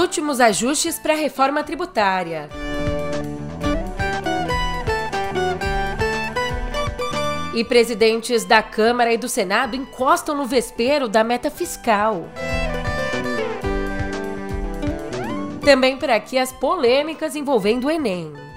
últimos ajustes para a reforma tributária. E presidentes da Câmara e do Senado encostam no vespeiro da meta fiscal. Também por aqui as polêmicas envolvendo o Enem.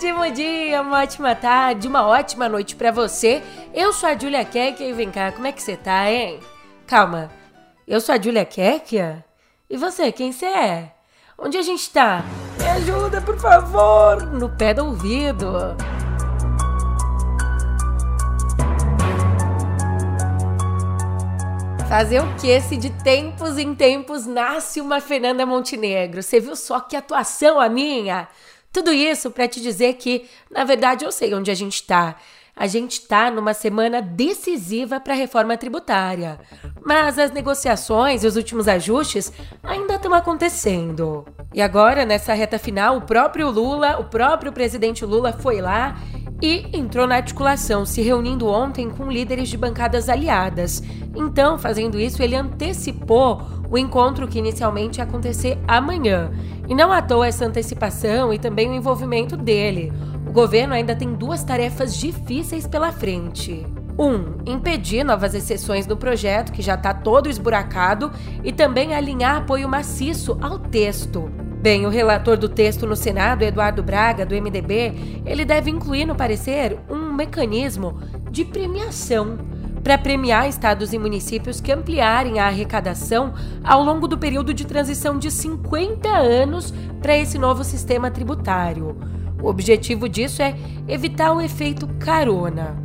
Ótimo dia, uma ótima tarde, uma ótima noite para você. Eu sou a Julia Kekia e vem cá, como é que você tá, hein? Calma, eu sou a Julia Kekia? E você, quem você é? Onde a gente tá? Me ajuda, por favor! No pé do ouvido. Fazer o que se de tempos em tempos nasce uma Fernanda Montenegro? Você viu só que atuação a minha? Tudo isso para te dizer que, na verdade, eu sei onde a gente está. A gente está numa semana decisiva para a reforma tributária. Mas as negociações e os últimos ajustes ainda estão acontecendo. E agora, nessa reta final, o próprio Lula, o próprio presidente Lula foi lá e entrou na articulação, se reunindo ontem com líderes de bancadas aliadas. Então, fazendo isso, ele antecipou o encontro que inicialmente ia acontecer amanhã. E não à toa essa antecipação e também o envolvimento dele. O governo ainda tem duas tarefas difíceis pela frente. 1. Um, impedir novas exceções no projeto, que já está todo esburacado, e também alinhar apoio maciço ao texto. Bem, o relator do texto no Senado, Eduardo Braga, do MDB, ele deve incluir no parecer um mecanismo de premiação para premiar estados e municípios que ampliarem a arrecadação ao longo do período de transição de 50 anos para esse novo sistema tributário. O objetivo disso é evitar o efeito carona.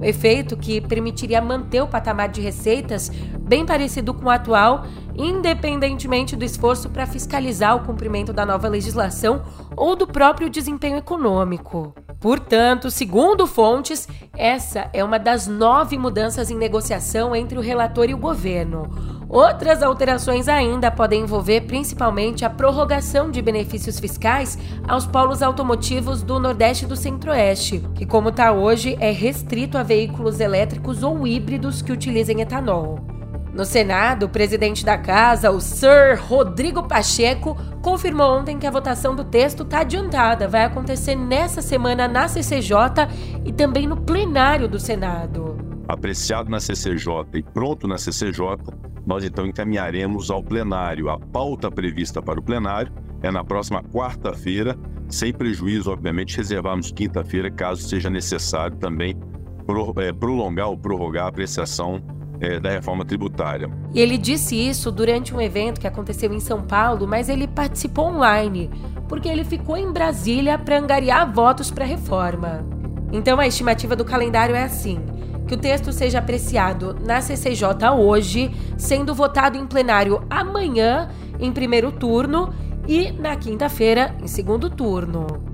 O efeito que permitiria manter o patamar de receitas bem parecido com o atual, independentemente do esforço para fiscalizar o cumprimento da nova legislação ou do próprio desempenho econômico. Portanto, segundo fontes, essa é uma das nove mudanças em negociação entre o relator e o governo. Outras alterações ainda podem envolver principalmente a prorrogação de benefícios fiscais aos polos automotivos do Nordeste e do Centro-Oeste, que, como está hoje, é restrito a veículos elétricos ou híbridos que utilizem etanol. No Senado, o presidente da casa, o Sir Rodrigo Pacheco, confirmou ontem que a votação do texto está adiantada, vai acontecer nessa semana na CCJ e também no plenário do Senado. Apreciado na CCJ e pronto na CCJ, nós então encaminharemos ao plenário. A pauta prevista para o plenário é na próxima quarta-feira, sem prejuízo, obviamente, reservarmos quinta-feira, caso seja necessário também é, prolongar ou prorrogar a apreciação é, da reforma tributária. E ele disse isso durante um evento que aconteceu em São Paulo, mas ele participou online, porque ele ficou em Brasília para angariar votos para a reforma. Então a estimativa do calendário é assim: que o texto seja apreciado na CCJ hoje, sendo votado em plenário amanhã, em primeiro turno, e na quinta-feira, em segundo turno.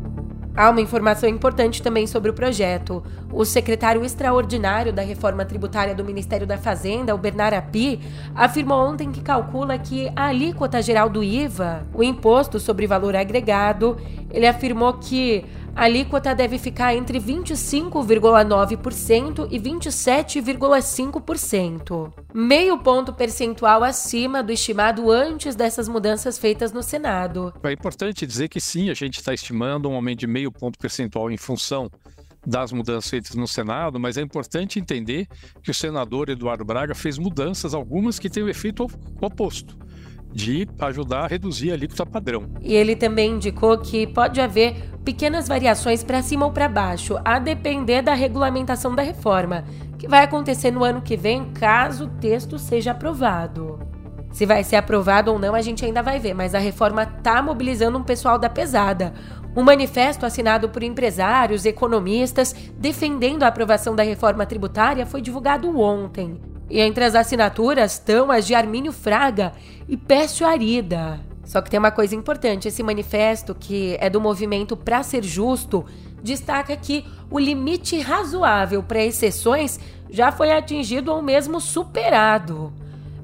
Há uma informação importante também sobre o projeto. O secretário extraordinário da reforma tributária do Ministério da Fazenda, o Bernard Api, afirmou ontem que calcula que a alíquota geral do IVA, o imposto sobre valor agregado, ele afirmou que a alíquota deve ficar entre 25,9% e 27,5%, meio ponto percentual acima do estimado antes dessas mudanças feitas no Senado. É importante dizer que sim, a gente está estimando um aumento de meio ponto percentual em função das mudanças feitas no Senado, mas é importante entender que o senador Eduardo Braga fez mudanças, algumas que têm o efeito oposto de ajudar a reduzir a alíquota padrão. E ele também indicou que pode haver pequenas variações para cima ou para baixo, a depender da regulamentação da reforma, que vai acontecer no ano que vem, caso o texto seja aprovado. Se vai ser aprovado ou não, a gente ainda vai ver, mas a reforma está mobilizando um pessoal da pesada. Um manifesto assinado por empresários, economistas, defendendo a aprovação da reforma tributária foi divulgado ontem. E entre as assinaturas estão as de Armínio Fraga e Pécio Arida. Só que tem uma coisa importante: esse manifesto, que é do movimento Pra Ser Justo, destaca que o limite razoável para exceções já foi atingido ou mesmo superado.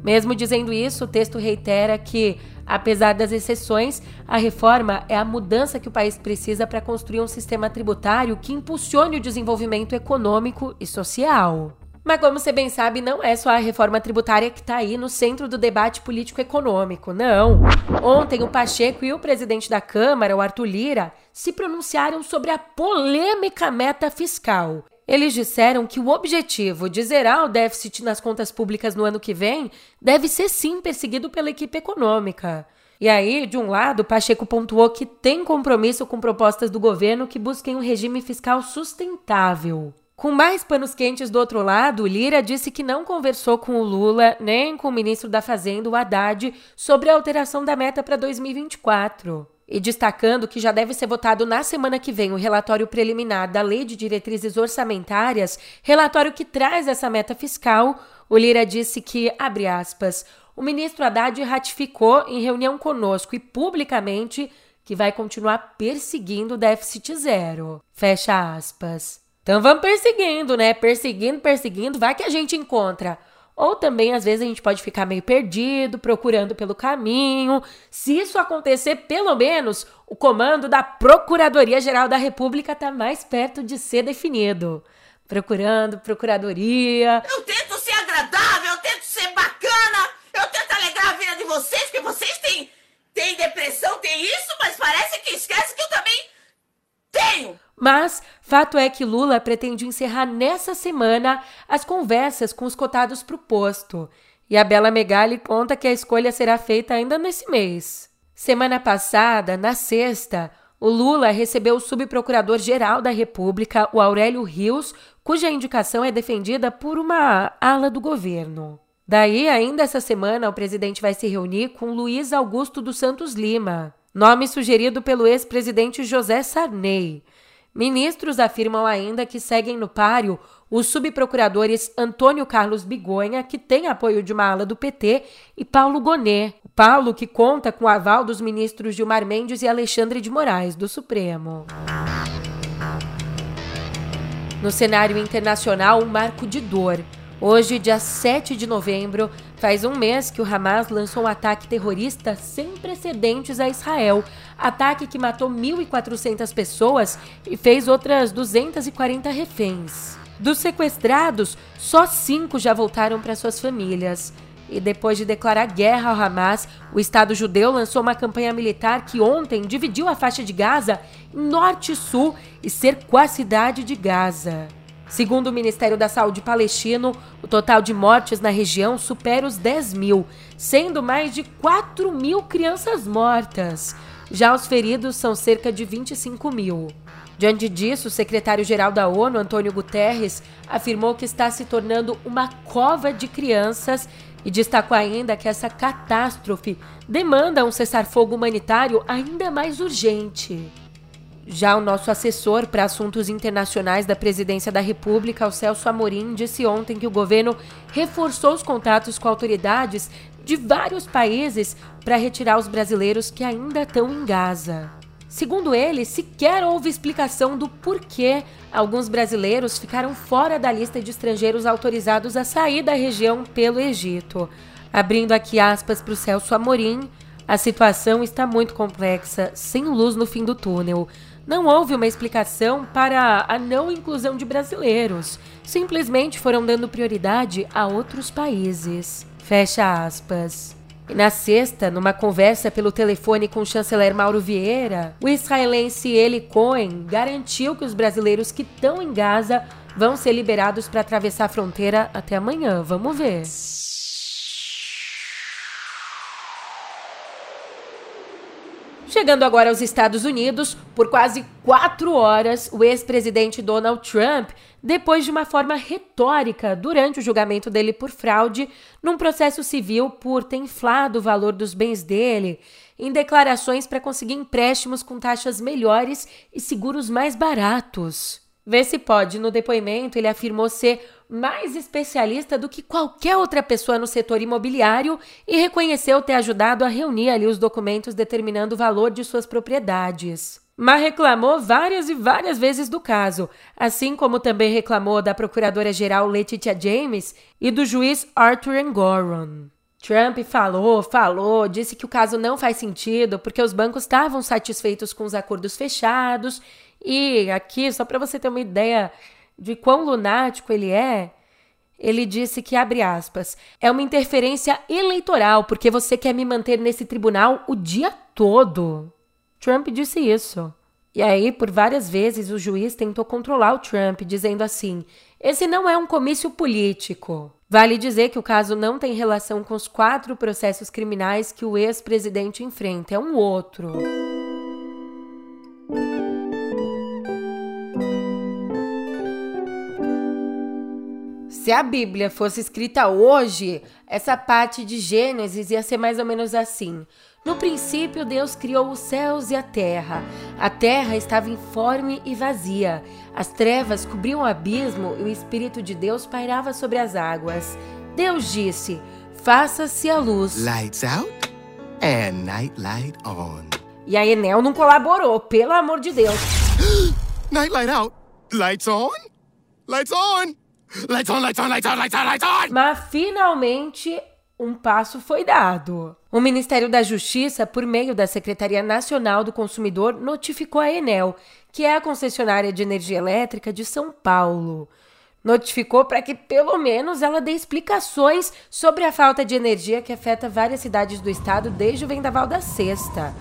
Mesmo dizendo isso, o texto reitera que, apesar das exceções, a reforma é a mudança que o país precisa para construir um sistema tributário que impulsione o desenvolvimento econômico e social. Mas, como você bem sabe, não é só a reforma tributária que está aí no centro do debate político-econômico, não. Ontem, o Pacheco e o presidente da Câmara, o Arthur Lira, se pronunciaram sobre a polêmica meta fiscal. Eles disseram que o objetivo de zerar o déficit nas contas públicas no ano que vem deve ser sim perseguido pela equipe econômica. E aí, de um lado, Pacheco pontuou que tem compromisso com propostas do governo que busquem um regime fiscal sustentável. Com mais panos quentes do outro lado, Lira disse que não conversou com o Lula nem com o ministro da Fazenda, o Haddad, sobre a alteração da meta para 2024. E destacando que já deve ser votado na semana que vem o relatório preliminar da Lei de Diretrizes Orçamentárias, relatório que traz essa meta fiscal, o Lira disse que, abre aspas, o ministro Haddad ratificou em reunião conosco e publicamente que vai continuar perseguindo o déficit zero. Fecha aspas. Então vamos perseguindo, né? Perseguindo, perseguindo, vai que a gente encontra. Ou também, às vezes, a gente pode ficar meio perdido, procurando pelo caminho. Se isso acontecer, pelo menos o comando da Procuradoria-Geral da República está mais perto de ser definido. Procurando, Procuradoria. Eu tento ser agradável, eu tento ser bacana, eu tento alegrar a vida de vocês, porque vocês têm, têm depressão, têm isso, mas parece que esquece que eu também tenho. Mas fato é que Lula pretende encerrar nessa semana as conversas com os cotados para o posto. E a Bela Megali conta que a escolha será feita ainda nesse mês. Semana passada, na sexta, o Lula recebeu o subprocurador-geral da República, o Aurélio Rios, cuja indicação é defendida por uma ala do governo. Daí, ainda essa semana, o presidente vai se reunir com Luiz Augusto dos Santos Lima, nome sugerido pelo ex-presidente José Sarney. Ministros afirmam ainda que seguem no páreo os subprocuradores Antônio Carlos Bigonha, que tem apoio de uma ala do PT, e Paulo Gonet. Paulo, que conta com o aval dos ministros Gilmar Mendes e Alexandre de Moraes, do Supremo. No cenário internacional, um marco de dor. Hoje, dia 7 de novembro, faz um mês que o Hamas lançou um ataque terrorista sem precedentes a Israel. Ataque que matou 1.400 pessoas e fez outras 240 reféns. Dos sequestrados, só cinco já voltaram para suas famílias. E depois de declarar guerra ao Hamas, o Estado judeu lançou uma campanha militar que ontem dividiu a faixa de Gaza em norte e sul e cercou a cidade de Gaza. Segundo o Ministério da Saúde palestino, o total de mortes na região supera os 10 mil, sendo mais de 4 mil crianças mortas. Já os feridos são cerca de 25 mil. Diante disso, o secretário-geral da ONU, Antônio Guterres, afirmou que está se tornando uma cova de crianças e destacou ainda que essa catástrofe demanda um cessar-fogo humanitário ainda mais urgente. Já o nosso assessor para assuntos internacionais da Presidência da República, o Celso Amorim, disse ontem que o governo reforçou os contatos com autoridades de vários países para retirar os brasileiros que ainda estão em Gaza. Segundo ele, sequer houve explicação do porquê alguns brasileiros ficaram fora da lista de estrangeiros autorizados a sair da região pelo Egito. Abrindo aqui aspas para o Celso Amorim, a situação está muito complexa, sem luz no fim do túnel. Não houve uma explicação para a não inclusão de brasileiros. Simplesmente foram dando prioridade a outros países. Fecha aspas. E na sexta, numa conversa pelo telefone com o chanceler Mauro Vieira, o israelense Eli Cohen garantiu que os brasileiros que estão em Gaza vão ser liberados para atravessar a fronteira até amanhã. Vamos ver. Chegando agora aos Estados Unidos, por quase quatro horas, o ex-presidente Donald Trump, depois de uma forma retórica durante o julgamento dele por fraude, num processo civil por ter inflado o valor dos bens dele, em declarações para conseguir empréstimos com taxas melhores e seguros mais baratos. Vê se pode, no depoimento, ele afirmou ser mais especialista do que qualquer outra pessoa no setor imobiliário e reconheceu ter ajudado a reunir ali os documentos determinando o valor de suas propriedades. mas reclamou várias e várias vezes do caso, assim como também reclamou da procuradora-geral Letitia James e do juiz Arthur Engoron. Trump falou, falou, disse que o caso não faz sentido porque os bancos estavam satisfeitos com os acordos fechados. E aqui, só para você ter uma ideia de quão lunático ele é, ele disse que, abre aspas, é uma interferência eleitoral porque você quer me manter nesse tribunal o dia todo. Trump disse isso. E aí, por várias vezes, o juiz tentou controlar o Trump, dizendo assim: esse não é um comício político. Vale dizer que o caso não tem relação com os quatro processos criminais que o ex-presidente enfrenta, é um outro. Se a Bíblia fosse escrita hoje, essa parte de Gênesis ia ser mais ou menos assim. No princípio, Deus criou os céus e a terra. A terra estava informe e vazia. As trevas cobriam o abismo e o Espírito de Deus pairava sobre as águas. Deus disse: Faça-se a luz. Lights out and night light on. E a Enel não colaborou, pelo amor de Deus. night light out. Lights on. Lights on. Lights on, lights on, lights on, lights on, lights on. Mas finalmente um passo foi dado. O Ministério da Justiça, por meio da Secretaria Nacional do Consumidor, notificou a Enel, que é a concessionária de energia elétrica de São Paulo. Notificou para que pelo menos ela dê explicações sobre a falta de energia que afeta várias cidades do estado desde o vendaval da sexta.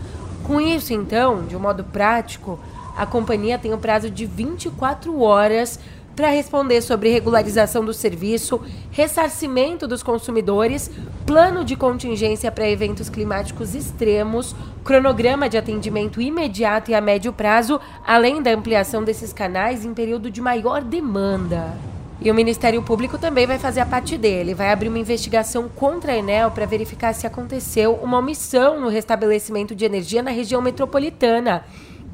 Com isso, então, de um modo prático, a companhia tem um prazo de 24 horas para responder sobre regularização do serviço, ressarcimento dos consumidores, plano de contingência para eventos climáticos extremos, cronograma de atendimento imediato e a médio prazo, além da ampliação desses canais em período de maior demanda. E o Ministério Público também vai fazer a parte dele, vai abrir uma investigação contra a Enel para verificar se aconteceu uma omissão no restabelecimento de energia na região metropolitana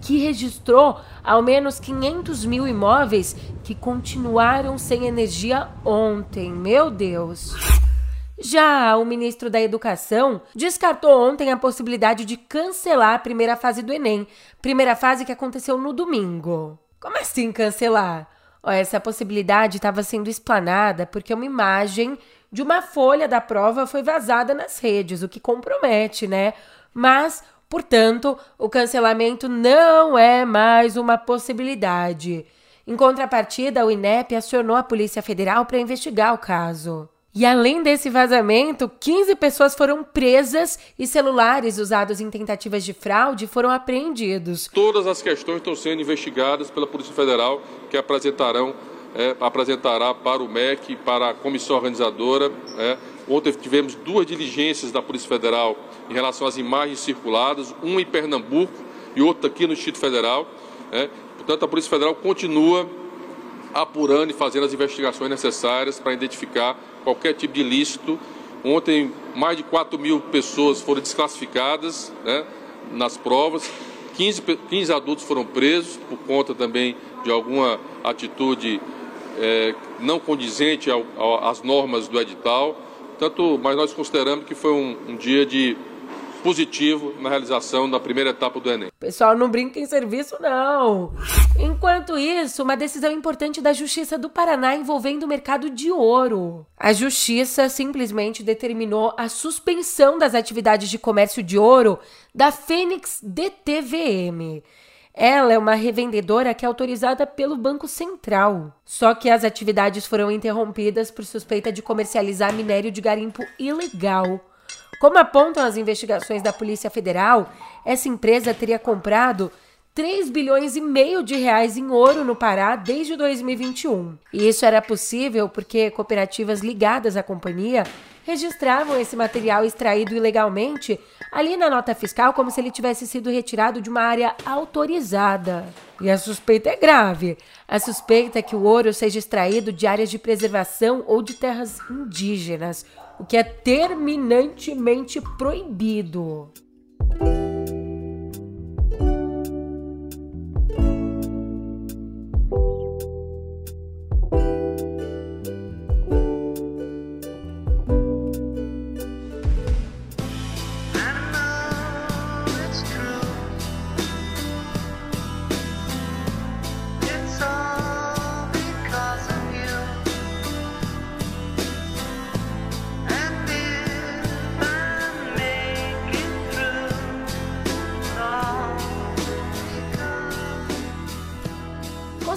que registrou ao menos 500 mil imóveis que continuaram sem energia ontem. Meu Deus! Já o ministro da Educação descartou ontem a possibilidade de cancelar a primeira fase do Enem, primeira fase que aconteceu no domingo. Como assim cancelar? essa possibilidade estava sendo explanada porque uma imagem de uma folha da prova foi vazada nas redes, o que compromete, né? Mas Portanto, o cancelamento não é mais uma possibilidade. Em contrapartida, o INEP acionou a Polícia Federal para investigar o caso. E além desse vazamento, 15 pessoas foram presas e celulares usados em tentativas de fraude foram apreendidos. Todas as questões estão sendo investigadas pela Polícia Federal, que apresentarão, é, apresentará para o MEC, para a comissão organizadora, é, Ontem tivemos duas diligências da Polícia Federal em relação às imagens circuladas, uma em Pernambuco e outra aqui no Distrito Federal. Né? Portanto, a Polícia Federal continua apurando e fazendo as investigações necessárias para identificar qualquer tipo de ilícito. Ontem, mais de 4 mil pessoas foram desclassificadas né, nas provas, 15, 15 adultos foram presos por conta também de alguma atitude é, não condizente ao, ao, às normas do edital. Tanto, mas nós consideramos que foi um, um dia de positivo na realização da primeira etapa do Enem. Pessoal, não brinca em serviço, não. Enquanto isso, uma decisão importante da Justiça do Paraná envolvendo o mercado de ouro. A Justiça simplesmente determinou a suspensão das atividades de comércio de ouro da Fênix DTVM. Ela é uma revendedora que é autorizada pelo Banco Central. Só que as atividades foram interrompidas por suspeita de comercializar minério de garimpo ilegal. Como apontam as investigações da Polícia Federal, essa empresa teria comprado 3 bilhões e meio de reais em ouro no Pará desde 2021. E isso era possível porque cooperativas ligadas à companhia registravam esse material extraído ilegalmente ali na nota fiscal como se ele tivesse sido retirado de uma área autorizada. E a suspeita é grave. A suspeita é que o ouro seja extraído de áreas de preservação ou de terras indígenas, o que é terminantemente proibido.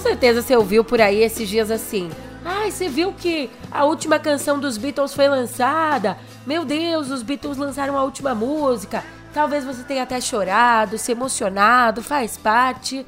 Certeza você ouviu por aí esses dias assim. Ai, você viu que a última canção dos Beatles foi lançada? Meu Deus, os Beatles lançaram a última música. Talvez você tenha até chorado, se emocionado, faz parte.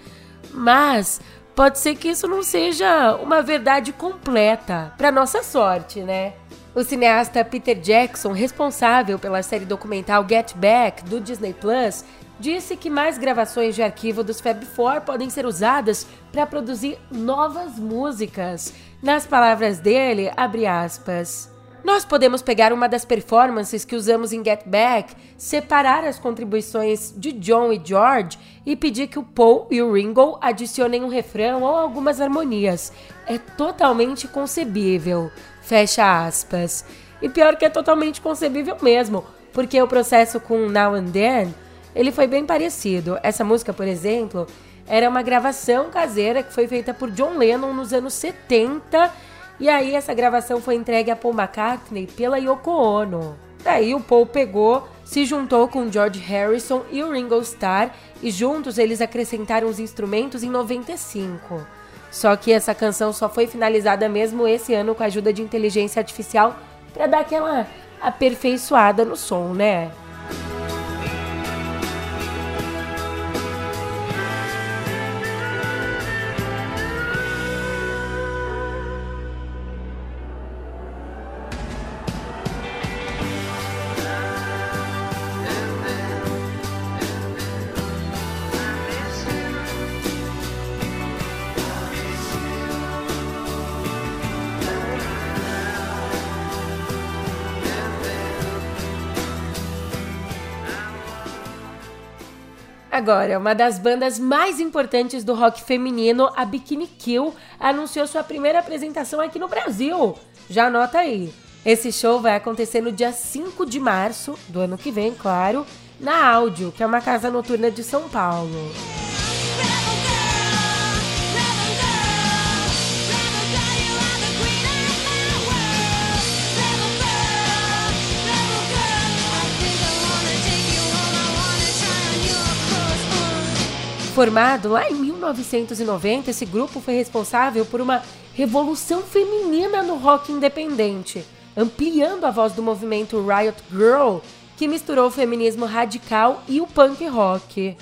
Mas pode ser que isso não seja uma verdade completa, para nossa sorte, né? O cineasta Peter Jackson, responsável pela série documental Get Back do Disney Plus, disse que mais gravações de arquivo dos Fab Four podem ser usadas para produzir novas músicas. Nas palavras dele, abre aspas. Nós podemos pegar uma das performances que usamos em Get Back, separar as contribuições de John e George e pedir que o Paul e o Ringo adicionem um refrão ou algumas harmonias. É totalmente concebível. Fecha aspas. E pior que é totalmente concebível mesmo, porque o processo com Now and Then, ele foi bem parecido. Essa música, por exemplo, era uma gravação caseira que foi feita por John Lennon nos anos 70 e aí essa gravação foi entregue a Paul McCartney pela Yoko Ono. Daí o Paul pegou, se juntou com George Harrison e o Ringo Starr e juntos eles acrescentaram os instrumentos em 95. Só que essa canção só foi finalizada mesmo esse ano com a ajuda de inteligência artificial para dar aquela aperfeiçoada no som, né? Agora, uma das bandas mais importantes do rock feminino, a Bikini Kill, anunciou sua primeira apresentação aqui no Brasil. Já anota aí. Esse show vai acontecer no dia 5 de março do ano que vem, claro, na Áudio, que é uma casa noturna de São Paulo. Formado lá em 1990, esse grupo foi responsável por uma revolução feminina no rock independente, ampliando a voz do movimento Riot Girl, que misturou o feminismo radical e o punk rock.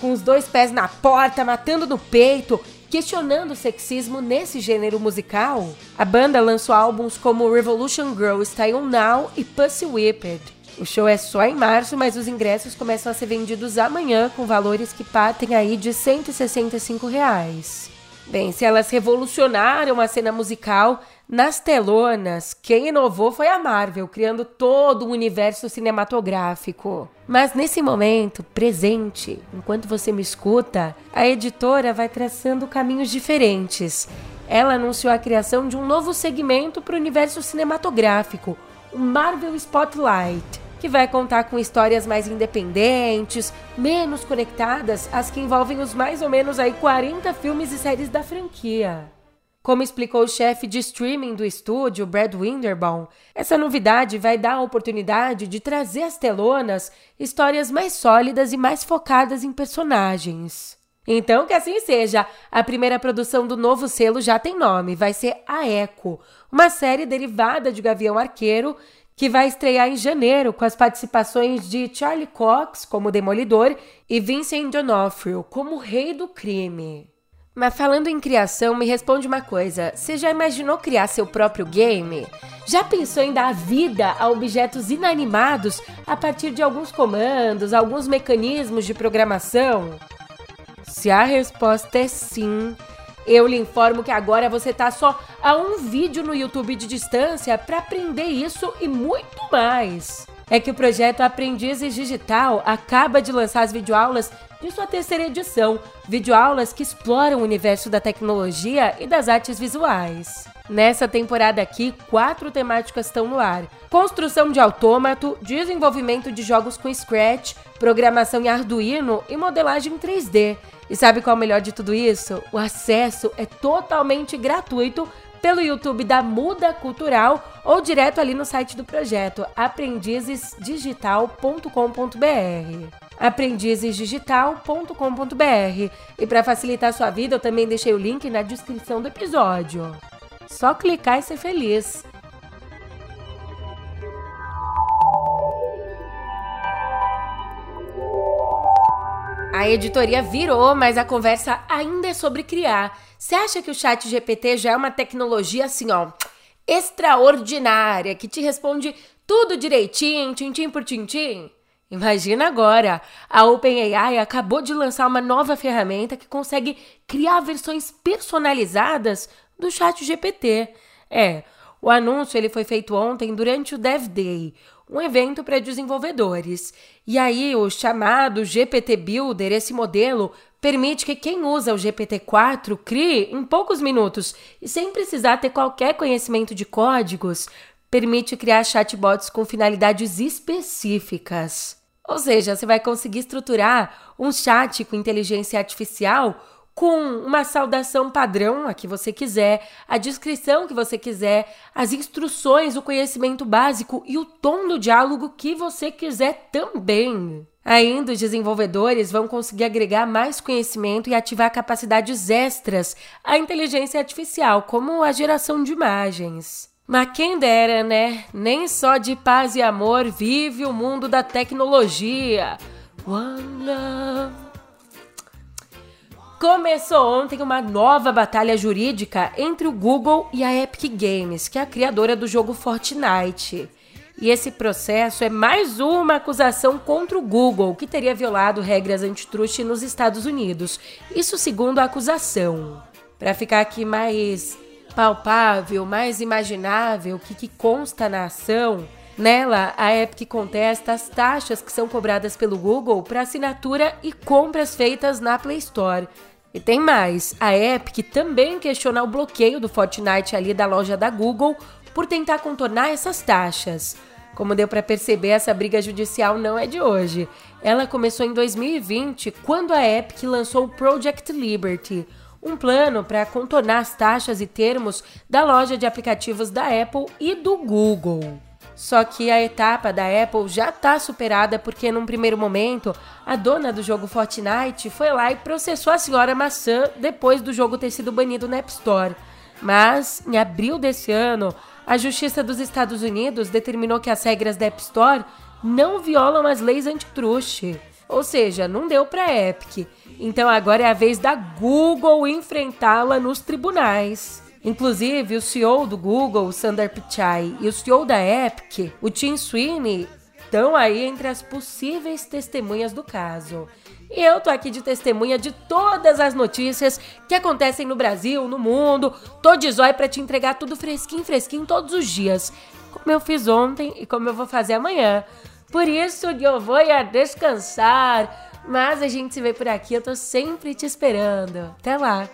Com os dois pés na porta, matando no peito, questionando o sexismo nesse gênero musical, a banda lançou álbuns como Revolution Girl Style Now e Pussy Whipped. O show é só em março, mas os ingressos começam a ser vendidos amanhã com valores que partem aí de 165 reais. Bem, se elas revolucionaram a cena musical, nas telonas, quem inovou foi a Marvel, criando todo um universo cinematográfico. Mas nesse momento, presente, enquanto você me escuta, a editora vai traçando caminhos diferentes. Ela anunciou a criação de um novo segmento para o universo cinematográfico, o Marvel Spotlight que vai contar com histórias mais independentes, menos conectadas às que envolvem os mais ou menos aí 40 filmes e séries da franquia. Como explicou o chefe de streaming do estúdio, Brad Winderbaum, essa novidade vai dar a oportunidade de trazer às telonas histórias mais sólidas e mais focadas em personagens. Então, que assim seja, a primeira produção do novo selo já tem nome, vai ser A Echo, uma série derivada de Gavião Arqueiro que vai estrear em janeiro com as participações de Charlie Cox como Demolidor e Vincent D'Onofrio como Rei do Crime. Mas falando em criação, me responde uma coisa: você já imaginou criar seu próprio game? Já pensou em dar vida a objetos inanimados a partir de alguns comandos, alguns mecanismos de programação? Se a resposta é sim, eu lhe informo que agora você está só a um vídeo no YouTube de distância para aprender isso e muito mais. É que o projeto Aprendizes Digital acaba de lançar as videoaulas de sua terceira edição, videoaulas que exploram o universo da tecnologia e das artes visuais. Nessa temporada aqui, quatro temáticas estão no ar: construção de autômato, desenvolvimento de jogos com Scratch, programação em Arduino e modelagem 3D. E sabe qual é o melhor de tudo isso? O acesso é totalmente gratuito pelo YouTube da Muda Cultural ou direto ali no site do projeto aprendizesdigital.com.br. aprendizesdigital.com.br. E para facilitar sua vida, eu também deixei o link na descrição do episódio. Só clicar e ser feliz. A editoria virou, mas a conversa ainda é sobre criar. Você acha que o chat GPT já é uma tecnologia assim, ó, extraordinária, que te responde tudo direitinho, tintim por tintim? Imagina agora, a OpenAI acabou de lançar uma nova ferramenta que consegue criar versões personalizadas do chat GPT. É, o anúncio ele foi feito ontem durante o Dev Day, um evento para desenvolvedores. E aí, o chamado GPT Builder, esse modelo, permite que quem usa o GPT-4 crie em poucos minutos e sem precisar ter qualquer conhecimento de códigos, permite criar chatbots com finalidades específicas. Ou seja, você vai conseguir estruturar um chat com inteligência artificial com uma saudação padrão, a que você quiser, a descrição que você quiser, as instruções, o conhecimento básico e o tom do diálogo que você quiser também. Ainda, os desenvolvedores vão conseguir agregar mais conhecimento e ativar capacidades extras à inteligência artificial, como a geração de imagens. Mas quem dera, né? Nem só de paz e amor vive o mundo da tecnologia. One love. Começou ontem uma nova batalha jurídica entre o Google e a Epic Games, que é a criadora do jogo Fortnite. E esse processo é mais uma acusação contra o Google, que teria violado regras antitruste nos Estados Unidos. Isso segundo a acusação. Para ficar aqui mais palpável, mais imaginável, o que, que consta na ação, Nela, a Epic contesta as taxas que são cobradas pelo Google para assinatura e compras feitas na Play Store. E tem mais, a Epic também questiona o bloqueio do Fortnite ali da loja da Google por tentar contornar essas taxas. Como deu para perceber, essa briga judicial não é de hoje. Ela começou em 2020, quando a Epic lançou o Project Liberty, um plano para contornar as taxas e termos da loja de aplicativos da Apple e do Google. Só que a etapa da Apple já está superada porque, num primeiro momento, a dona do jogo Fortnite foi lá e processou a senhora maçã depois do jogo ter sido banido na App Store. Mas, em abril desse ano, a Justiça dos Estados Unidos determinou que as regras da App Store não violam as leis antitruste. Ou seja, não deu para a Epic. Então agora é a vez da Google enfrentá-la nos tribunais. Inclusive, o CEO do Google, Sundar Pichai, e o CEO da Epic, o Tim Sweeney, estão aí entre as possíveis testemunhas do caso. E eu tô aqui de testemunha de todas as notícias que acontecem no Brasil, no mundo. Tô de zóio pra te entregar tudo fresquinho, fresquinho todos os dias. Como eu fiz ontem e como eu vou fazer amanhã. Por isso eu vou a descansar. Mas a gente se vê por aqui, eu tô sempre te esperando. Até lá!